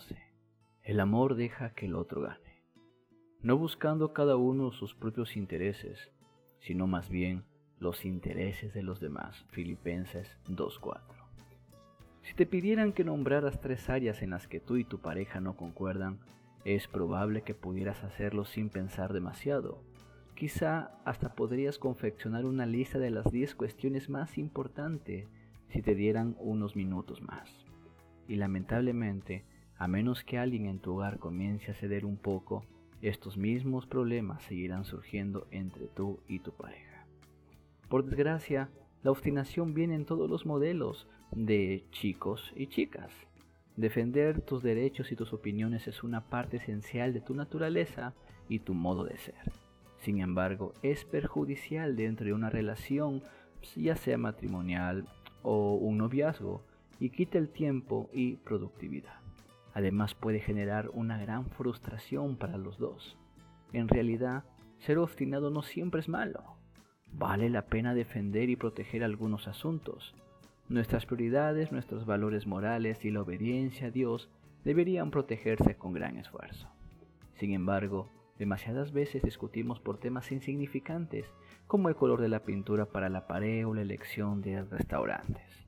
12. El amor deja que el otro gane, no buscando cada uno sus propios intereses, sino más bien los intereses de los demás. Filipenses 2.4. Si te pidieran que nombraras tres áreas en las que tú y tu pareja no concuerdan, es probable que pudieras hacerlo sin pensar demasiado. Quizá hasta podrías confeccionar una lista de las 10 cuestiones más importantes si te dieran unos minutos más. Y lamentablemente, a menos que alguien en tu hogar comience a ceder un poco, estos mismos problemas seguirán surgiendo entre tú y tu pareja. Por desgracia, la obstinación viene en todos los modelos de chicos y chicas. Defender tus derechos y tus opiniones es una parte esencial de tu naturaleza y tu modo de ser. Sin embargo, es perjudicial dentro de una relación, ya sea matrimonial o un noviazgo, y quita el tiempo y productividad. Además puede generar una gran frustración para los dos. En realidad, ser obstinado no siempre es malo. Vale la pena defender y proteger algunos asuntos, Nuestras prioridades, nuestros valores morales y la obediencia a Dios deberían protegerse con gran esfuerzo. Sin embargo, demasiadas veces discutimos por temas insignificantes, como el color de la pintura para la pared o la elección de restaurantes.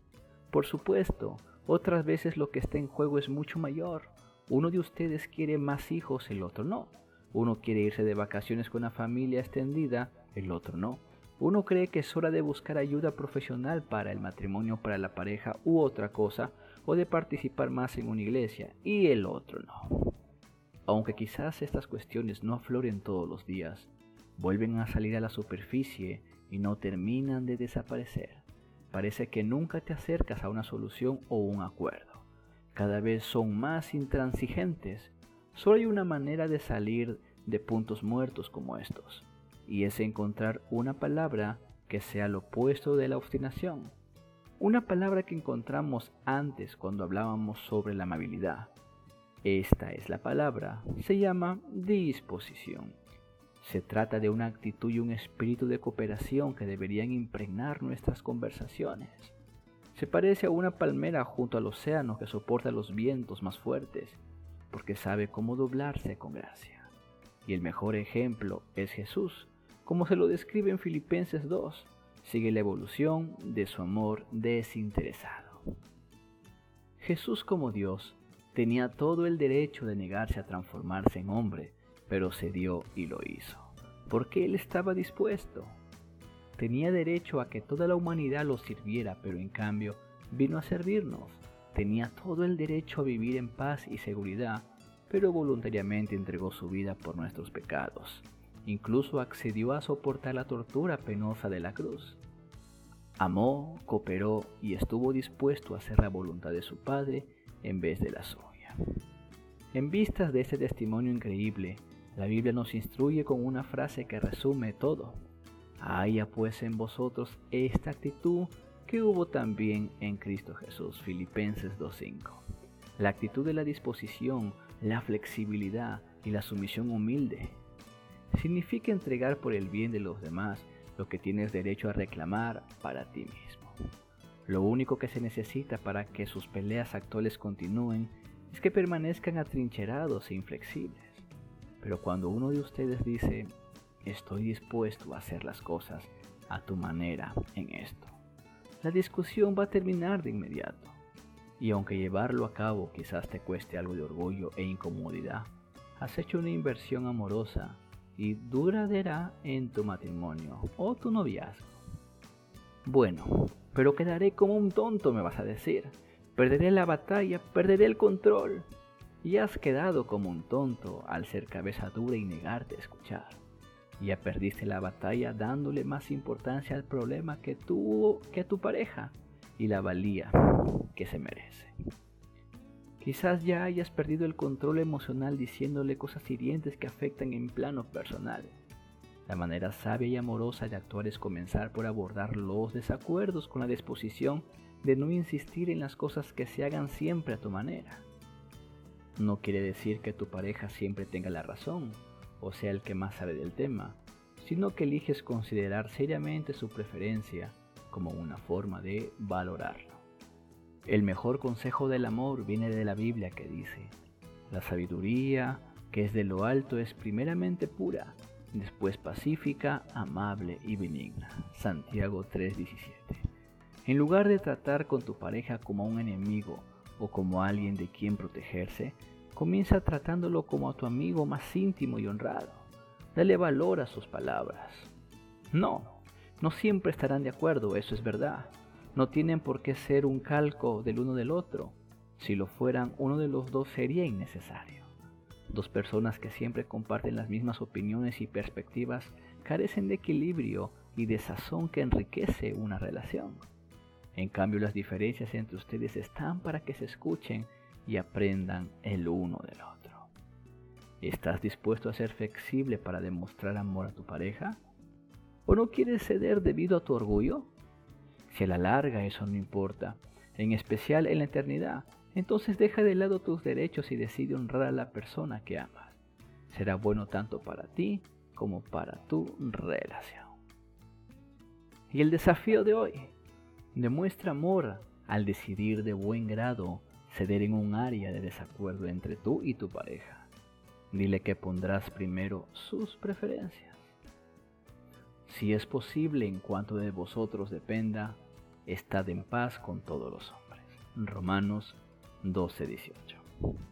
Por supuesto, otras veces lo que está en juego es mucho mayor. Uno de ustedes quiere más hijos, el otro no. Uno quiere irse de vacaciones con una familia extendida, el otro no. Uno cree que es hora de buscar ayuda profesional para el matrimonio, para la pareja u otra cosa, o de participar más en una iglesia, y el otro no. Aunque quizás estas cuestiones no afloren todos los días, vuelven a salir a la superficie y no terminan de desaparecer. Parece que nunca te acercas a una solución o un acuerdo. Cada vez son más intransigentes. Solo hay una manera de salir de puntos muertos como estos y es encontrar una palabra que sea lo opuesto de la obstinación. Una palabra que encontramos antes cuando hablábamos sobre la amabilidad. Esta es la palabra, se llama disposición. Se trata de una actitud y un espíritu de cooperación que deberían impregnar nuestras conversaciones. Se parece a una palmera junto al océano que soporta los vientos más fuertes, porque sabe cómo doblarse con gracia. Y el mejor ejemplo es Jesús, como se lo describe en Filipenses 2, sigue la evolución de su amor desinteresado. Jesús como Dios tenía todo el derecho de negarse a transformarse en hombre, pero cedió y lo hizo, porque Él estaba dispuesto. Tenía derecho a que toda la humanidad lo sirviera, pero en cambio vino a servirnos. Tenía todo el derecho a vivir en paz y seguridad, pero voluntariamente entregó su vida por nuestros pecados. Incluso accedió a soportar la tortura penosa de la cruz. Amó, cooperó y estuvo dispuesto a hacer la voluntad de su Padre en vez de la suya. En vistas de este testimonio increíble, la Biblia nos instruye con una frase que resume todo. Haya pues en vosotros esta actitud que hubo también en Cristo Jesús. Filipenses 2.5. La actitud de la disposición, la flexibilidad y la sumisión humilde significa entregar por el bien de los demás lo que tienes derecho a reclamar para ti mismo. Lo único que se necesita para que sus peleas actuales continúen es que permanezcan atrincherados e inflexibles. Pero cuando uno de ustedes dice, estoy dispuesto a hacer las cosas a tu manera en esto, la discusión va a terminar de inmediato. Y aunque llevarlo a cabo quizás te cueste algo de orgullo e incomodidad, has hecho una inversión amorosa y duradera en tu matrimonio o tu noviazgo. Bueno, pero quedaré como un tonto, me vas a decir. Perderé la batalla, perderé el control. Y has quedado como un tonto al ser cabeza dura y negarte a escuchar. Ya perdiste la batalla dándole más importancia al problema que tú que a tu pareja y la valía que se merece. Quizás ya hayas perdido el control emocional diciéndole cosas hirientes que afectan en plano personal. La manera sabia y amorosa de actuar es comenzar por abordar los desacuerdos con la disposición de no insistir en las cosas que se hagan siempre a tu manera. No quiere decir que tu pareja siempre tenga la razón o sea el que más sabe del tema, sino que eliges considerar seriamente su preferencia como una forma de valorarlo. El mejor consejo del amor viene de la Biblia que dice, La sabiduría que es de lo alto es primeramente pura, después pacífica, amable y benigna. Santiago 3:17. En lugar de tratar con tu pareja como a un enemigo o como alguien de quien protegerse, comienza tratándolo como a tu amigo más íntimo y honrado. Dale valor a sus palabras. No, no siempre estarán de acuerdo, eso es verdad. No tienen por qué ser un calco del uno del otro. Si lo fueran, uno de los dos sería innecesario. Dos personas que siempre comparten las mismas opiniones y perspectivas carecen de equilibrio y de sazón que enriquece una relación. En cambio, las diferencias entre ustedes están para que se escuchen y aprendan el uno del otro. ¿Estás dispuesto a ser flexible para demostrar amor a tu pareja? ¿O no quieres ceder debido a tu orgullo? Si a la larga eso no importa, en especial en la eternidad, entonces deja de lado tus derechos y decide honrar a la persona que amas. Será bueno tanto para ti como para tu relación. Y el desafío de hoy, demuestra amor al decidir de buen grado ceder en un área de desacuerdo entre tú y tu pareja. Dile que pondrás primero sus preferencias. Si es posible en cuanto de vosotros dependa, estad en paz con todos los hombres. Romanos 12:18.